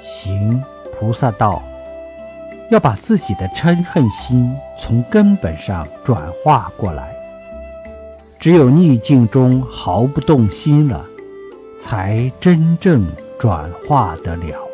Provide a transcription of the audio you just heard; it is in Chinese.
行菩萨道要把自己的嗔恨心从根本上转化过来。只有逆境中毫不动心了才真正转化得了。